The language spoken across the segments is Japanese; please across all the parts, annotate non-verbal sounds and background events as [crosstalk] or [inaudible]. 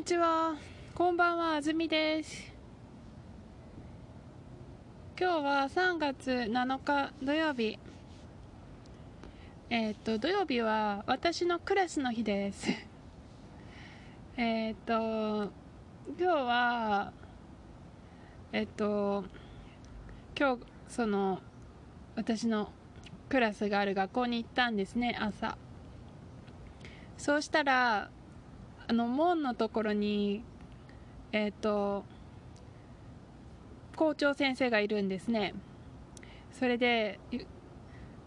にちは。こんばんは、あずみです。今日は3月7日土曜日。えっ、と、土曜日は私のクラスの日です。[laughs] えっと、今日は、えっ、と、今日、その、私のクラスがある学校に行ったんですね、朝。そうしたら、あの門のところにえっ、と校長先生がいるんですね。それで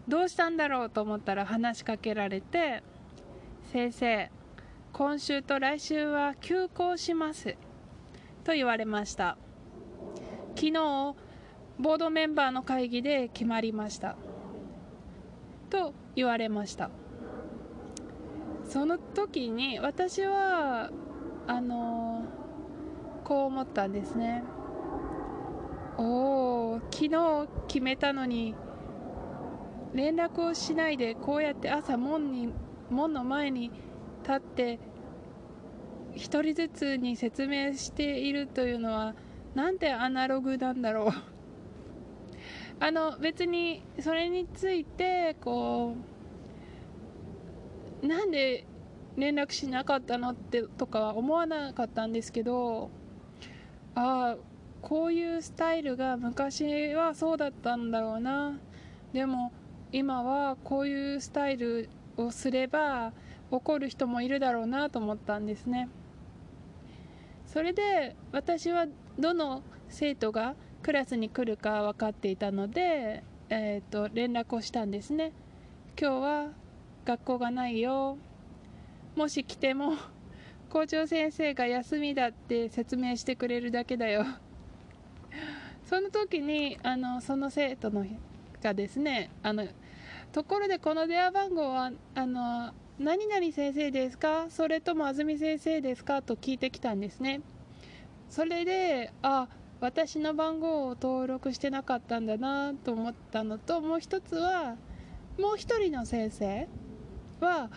どうしたんだろうと思ったら話しかけられて先生今週と来週は休校しますと言われました。昨日ボードメンバーの会議で決まりました。と言われました。その時に私はあのこう思ったんですね。おお昨日決めたのに連絡をしないでこうやって朝門に門の前に立って一人ずつに説明しているというのはなんてアナログなんだろう。あの別にそれについてこうなんで連絡しなかったのってとかは思わなかったんですけどああこういうスタイルが昔はそうだったんだろうな。でも今はこういうスタイルをすれば怒る人もいるだろうなと思ったんですね。それで私はどの生徒がクラスに来るか分かっていたので、えー、と連絡をしたんですね。今日は学校がないよ。もし来ても校長先生が休みだって説明してくれるだけだよ。その時にあのその生徒のがですねあのところでこの電話番号はあの何々先生ですか？それとも安住先生ですか？と聞いてきたんですね。それであ私の番号を登録してなかったんだなと思ったのともう一つはもう一人の先生は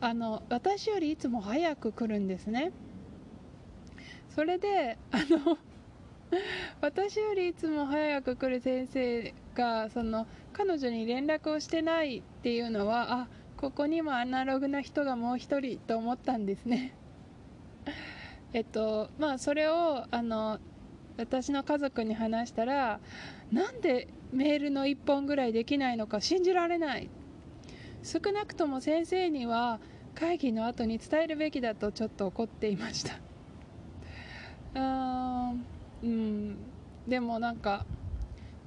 あの私よりいつも早く来るんですね。それであの [laughs] 私よりいつも早く来る先生がその彼女に連絡をしてないっていうのはあここにもアナログな人がもう一人と思ったんですね。[laughs] えっとまあそれをあの私の家族に話したらなんでメールの1本ぐらいできないのか信じられない少なくとも先生には会議の後に伝えるべきだとちょっと怒っていました。[laughs] あうん。でもなんか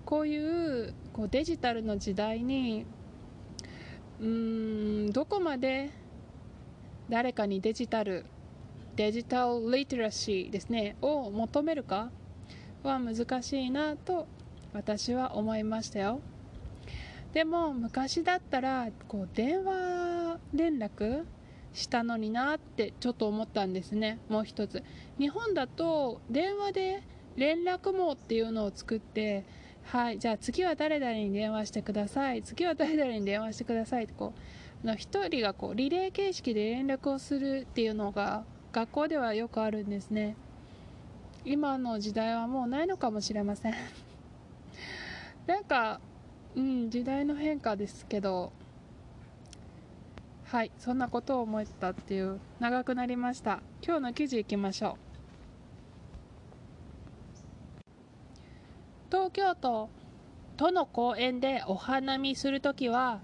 こういうこうデジタルの時代にうーんどこまで誰かにデジタルデジタルリテラシーですねを求めるかは難しいなと私は思いましたよ。でも昔だったらこう電話連絡したのになってちょっと思ったんですね。もう一つ。日本だと電話で連絡網っていうのを作ってはいじゃあ次は誰々に電話してください。次は誰々に電話してくださいってこう一人がこうリレー形式で連絡をするっていうのが学校ではよくあるんですね。今の時代はもうないのかもしれません。[laughs] なんかうん時代の変化ですけどはいそんなことを思ったっていう長くなりました。今日の記事いきましょう。東京都都の公園でお花見するときは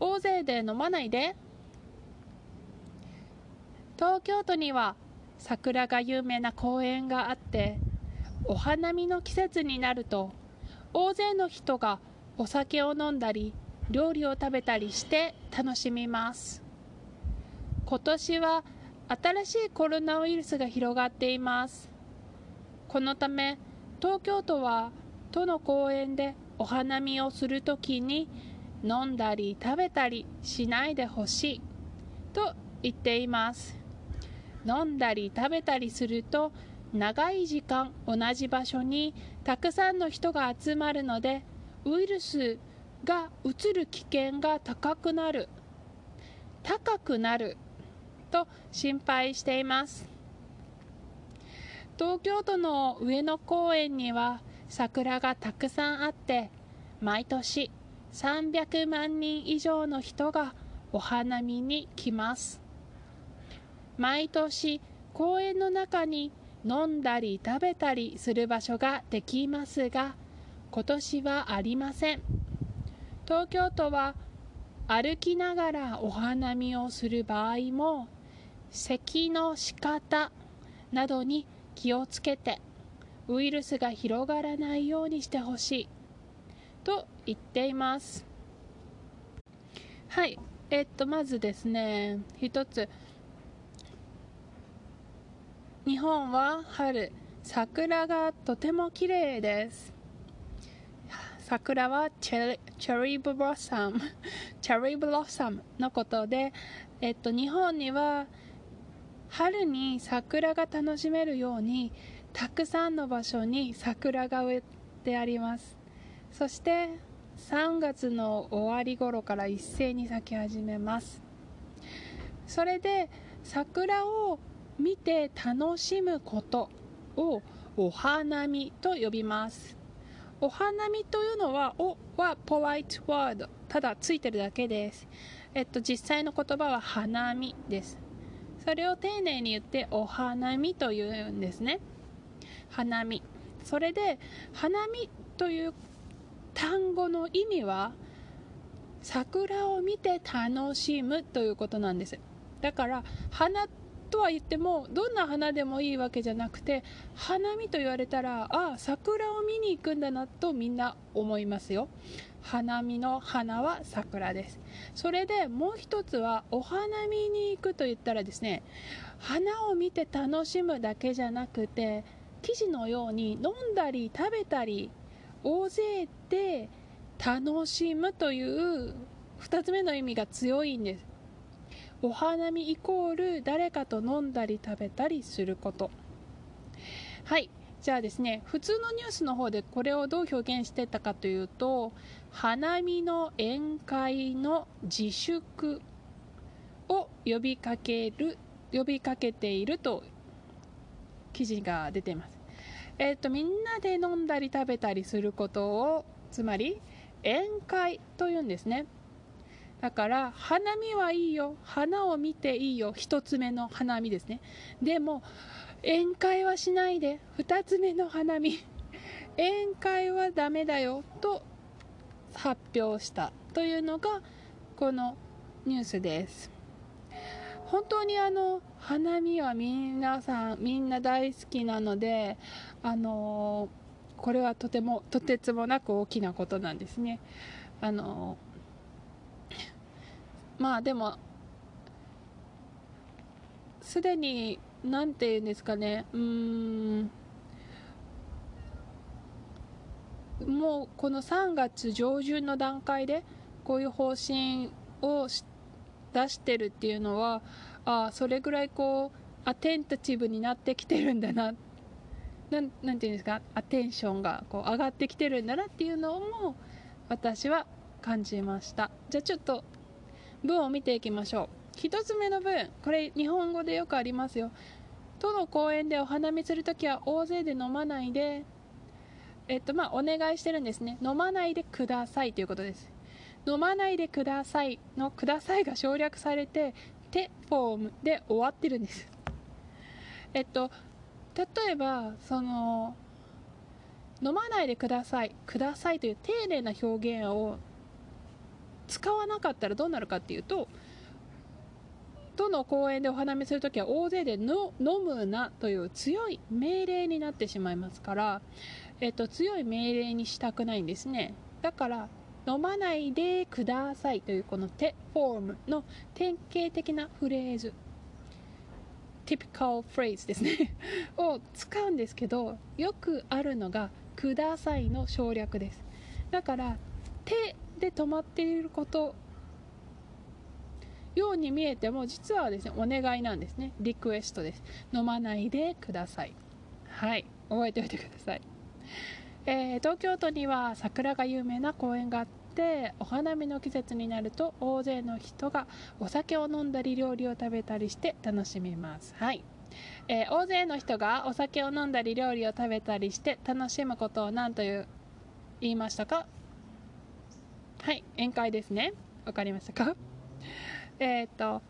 大勢で飲まないで。東京都には桜が有名な公園があってお花見の季節になると大勢の人がお酒を飲んだり料理を食べたりして楽しみます。今年は新しいコロナウイルスが広がっています。このため東京都は都の公園でお花見をするときに飲んだり食べたりしないでほしいと言っています。飲んだり食べたりすると長い時間同じ場所にたくさんの人が集まるのでウイルスがうつる危険が高くなる。高くなる。と心配しています。東京都の上野公園には桜がたくさんあって毎年300万人以上の人がお花見に来ます。毎年公園の中に飲んだり食べたりする場所ができますが今年はありません。東京都は歩きながらお花見をする場合も咳の仕方などに気をつけてウイルスが広がらないようにしてほしいと言っています。はい。えっとまずですね一つ日本は春桜がとても綺麗です。桜はチェリーブロッサム [laughs] チェリーブロッサムのことで、えっと、日本には春に桜が楽しめるようにたくさんの場所に桜が植えてあります。そして3月の終わり頃から一斉に咲き始めます。それで桜を見て楽しむことをお花見と呼びます。お花見というのは「お」はポライトワードただついてるだけです。えっと実際の言葉は花見です。それを丁寧に言ってお花見というんですね。花見。それで花見という単語の意味は桜を見て楽しむということなんです。だから花とは言ってもどんな花でもいいわけじゃなくて花見と言われたらああ桜を見に行くんだなとみんな思いますよ。花見の花は桜です。それでもう一つはお花見に行くと言ったらですね花を見て楽しむだけじゃなくて記事のように飲んだり食べたり大勢で楽しむという2つ目の意味が強いんです。お花見イコール誰かと飲んだり食べたりすること。はい。じゃあですね普通のニュースの方でこれをどう表現してたかというと花見の宴会の自粛を呼びかける呼びかけていると記事が出ています。えっ、ー、とみんなで飲んだり食べたりすることをつまり宴会というんですね。だから花見はいいよ。花を見ていいよ。1つ目の花見ですね。でも宴会はしないで。2つ目の花見。宴会はダメだよ。と発表した。というのがこのニュースです。本当にあの花見は皆さんみんな大好きなのであのこれはとてもとてつもなく大きなことなんですね。あのまあでもすでに何て言うんですかね。うーん。もうこの3月上旬の段階でこういう方針を出してるっていうのはあそれぐらいこうアテンタティブになってきてるんだな。なんなんていうんですか？アテンションがこう上がってきてるんだなっていうのも私は感じました。じゃあちょっと文を見ていきましょう。1つ目の文これ日本語でよくありますよ。都の公園でお花見するときは大勢で飲まないでえっとまあお願いしてるんですね。飲まないでくださいということです。飲まないでくださいのくださいが省略されて手フォームで終わってるんです。えっと例えばその飲まないでくださいくださいという丁寧な表現を使わなかったらどうなるかっていうとどの公園でお花見するときは大勢での飲むなという強い命令になってしまいますから、えっと、強い命令にしたくないんですね。だから飲まないでくださいというこの手フォームの典型的なフレーズ typical phrase ですね [laughs] を使うんですけどよくあるのがくださいの省略です。だから手で止まっていること。ように見えても実はですねお願いなんですね。リクエストです。飲まないでください。はい。覚えておいてください、えー、東京都には桜が有名な公園があってお花見の季節になると大勢の人がお酒を飲んだり料理を食べたりして楽しみます。はい。えー大勢の人がお酒を飲んだり料理を食べたりして楽しむことを何という言いましたか？はい宴会ですね。わかりましたか？えっと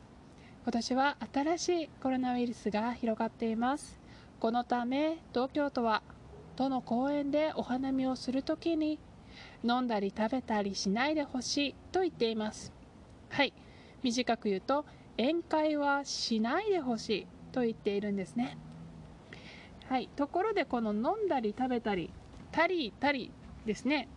今年は新しいコロナウイルスが広がっています。このため東京都は都の公園でお花見をするときに飲んだり食べたりしないでほしいと言っています。はい短く言うと宴会はしないでほしいと言っているんですね。はいところでこの飲んだり食べたりたりたりですね。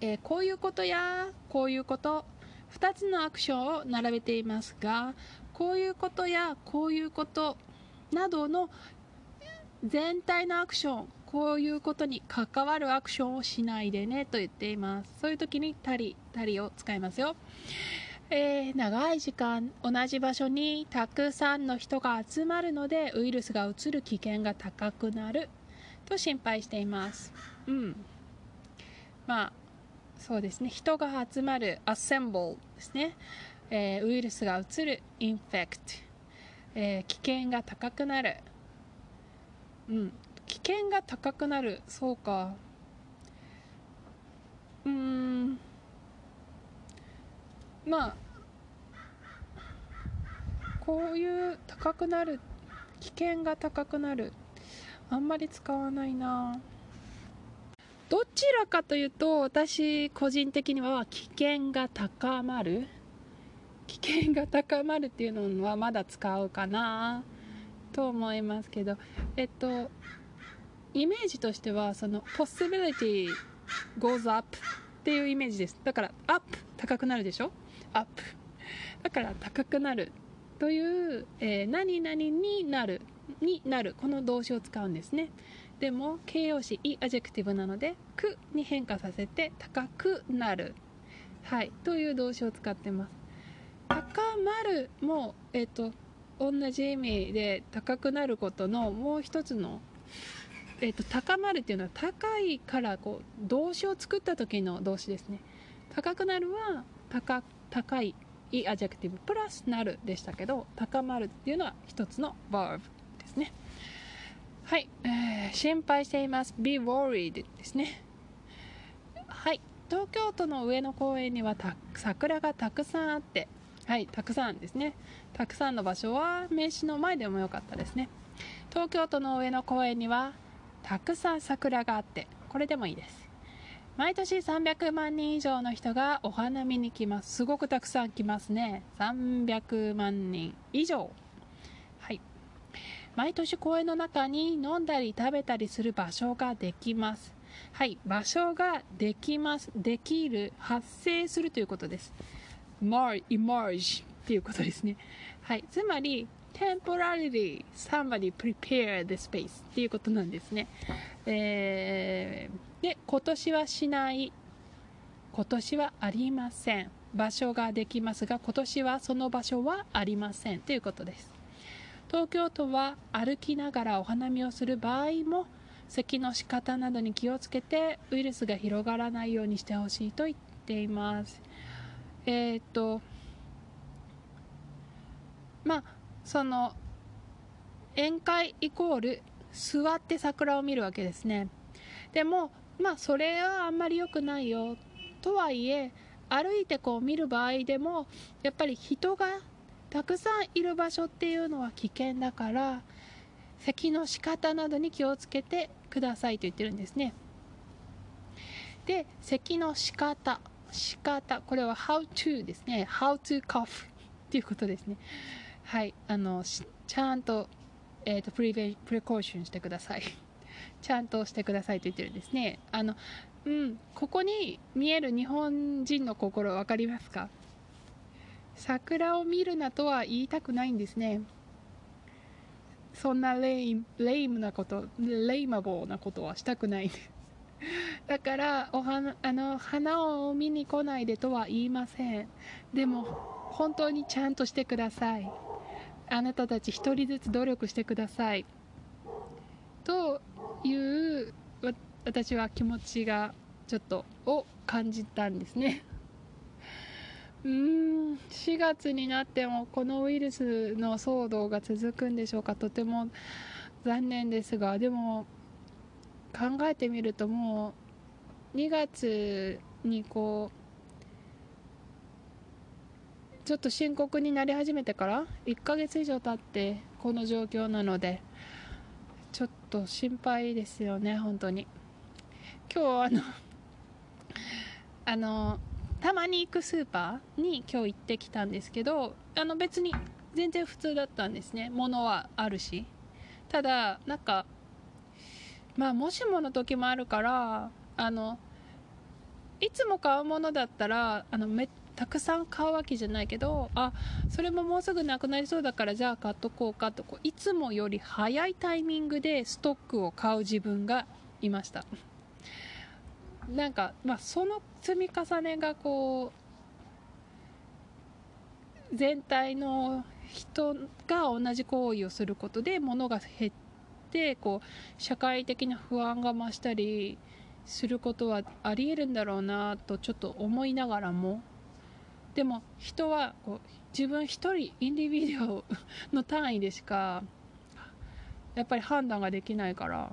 えーこういうことやこういうこと2つのアクションを並べていますがこういうことやこういうことなどの全体のアクションこういうことに関わるアクションをしないでねと言っています。そういう時に「たり」「たり」を使いますよ、えー長い時間同じ場所にたくさんの人が集まるのでウイルスがうつる危険が高くなると心配しています。うん。まあそうですね。人が集まる assemble ですね、えーウイルスがうつる infect、えー危険が高くなる。うん。危険が高くなる。そうか。うん。まあこういう高くなる危険が高くなる。あんまり使わないな。どちらかというと私個人的には危険が高まる危険が高まるっていうのはまだ使うかなと思いますけどえっとイメージとしてはその possibility goes up っていうイメージです。だから up 高くなるでしょ？up だから高くなるという、えー何々になるになるこの動詞を使うんですね。でも形容詞い adjective なので「く」に変化させて高くなる。はい。という動詞を使ってます。高まるもえっ、と同じ意味で高くなることのもう一つのえっと高まるっていうのは高いからこう動詞を作った時の動詞ですね。高くなるは高高いい adjective プラスなるでしたけど高まるっていうのは一つの verb ですね。はい、えー心配しています。Be worried ですね。はい東京都の上野公園には桜がたくさんあってはいたくさんですね。たくさんの場所は名詞の前でもよかったですね。東京都の上野公園にはたくさん桜があってこれでもいいです。毎年300万人以上の人がお花見に来ます。すごくたくさん来ますね。300万人以上。毎年公園の中に飲んだり食べたりする場所ができます。はい場所ができます。できる発生するということです。Mar emerge っていうことですね。はいつまり temporarily somebody prepare the space っていうことなんですね。えーで今年はしない。今年はありません。場所ができますが今年はその場所はありません。ということです。東京都は歩きながらお花見をする場合も咳の仕方などに気をつけてウイルスが広がらないようにしてほしいと言っています。えーっとまあその宴会イコール座って桜を見るわけですね。でもまあそれはあんまり良くないよ。とはいえ歩いてこう見る場合でもやっぱり人がたくさんいる場所っていうのは危険だから咳の仕方などに気をつけてくださいと言ってるんですね。で咳の仕方仕方これは how to ですね。how to cough っていうことですね。はい。あのちゃんと,、えー、とプリベプレコーションしてください。[laughs] ちゃんとしてくださいと言ってるんですね。あのうんここに見える日本人の心分かりますか？桜を見るなとは言いたくないんですね。そんなレイレイムなことレイマボーなことはしたくない。[laughs] だからお花あの花を見に来ないでとは言いません。でも本当にちゃんとしてください。あなたたち一人ずつ努力してください。という私は気持ちがちょっとを感じたんですね。うん4月になってもこのウイルスの騒動が続くんでしょうかとても残念ですがでも考えてみるともう2月にこうちょっと深刻になり始めてから1ヶ月以上経ってこの状況なのでちょっと心配ですよね本当に。今日あのあのたまに行くスーパーに今日行ってきたんですけどあの別に全然普通だったんですね。物はあるし。ただなんかまあもしもの時もあるからあのいつも買うものだったらあのめたくさん買うわけじゃないけどあそれももうすぐなくなりそうだからじゃあ買っとこうかとこういつもより早いタイミングでストックを買う自分がいました。なんか、まあ、その積み重ねがこう全体の人が同じ行為をすることで物が減ってこう社会的な不安が増したりすることはありえるんだろうなとちょっと思いながらもでも人はこう自分一人インディビデオの単位でしかやっぱり判断ができないから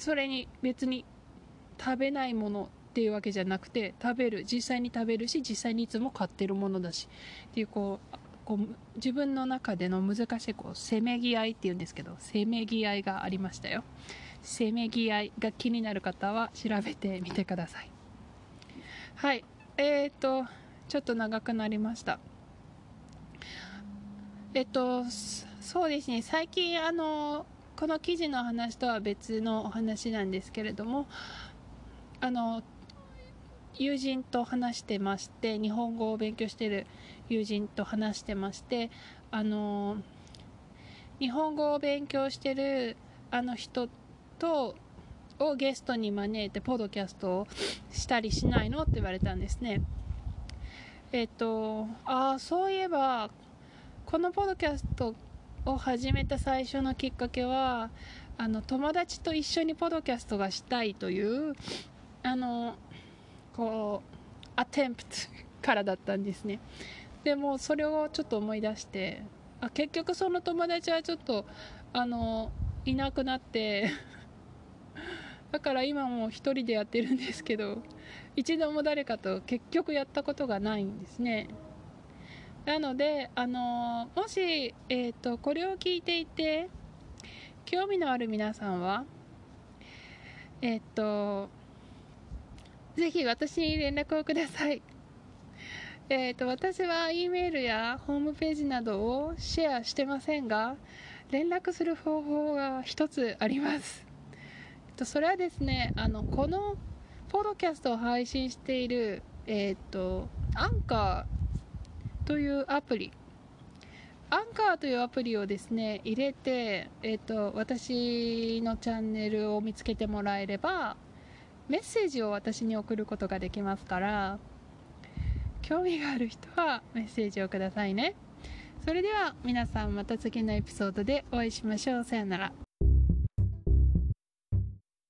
それに別に食べないものっていうわけじゃなくて食べる実際に食べるし実際にいつも買ってるものだしっていうこうこう自分の中での難しいこうせめぎ合いっていうんですけどせめぎ合いがありましたよ。せめぎ合いが気になる方は調べてみてください。はい。えーとちょっと長くなりました。えっとそうですね。最近あのこの記事の話とは別のお話なんですけれどもあの友人と話してまして日本語を勉強している友人と話してましてあの日本語を勉強してるあの人とをゲストに招いてポッドキャストをしたりしないのって言われたんですね。えっとああそういえばこのポッドキャストを始めた最初のきっかけはあの友達と一緒にポドキャストがしたいというあのこうアテンプトからだったんですね。でもそれをちょっと思い出してあ結局その友達はちょっとあのいなくなって [laughs] だから今も一人でやってるんですけど一度も誰かと結局やったことがないんですね。なので、あのもし、えーと、これを聞いていて興味のある皆さんはえっ、ー、とぜひ私に連絡をください。えーと、私は E メールやホームページなどをシェアしてませんが連絡する方法が一つあります、えっと、それはですねあのこのポッドキャストを配信しているえっ、とアンカーというアプリ。アンカーというアプリをですね入れて、えーと、私のチャンネルを見つけてもらえればメッセージを私に送ることができますから興味がある人はメッセージをくださいね。それでは皆さんまた次のエピソードでお会いしましょう。さよなら。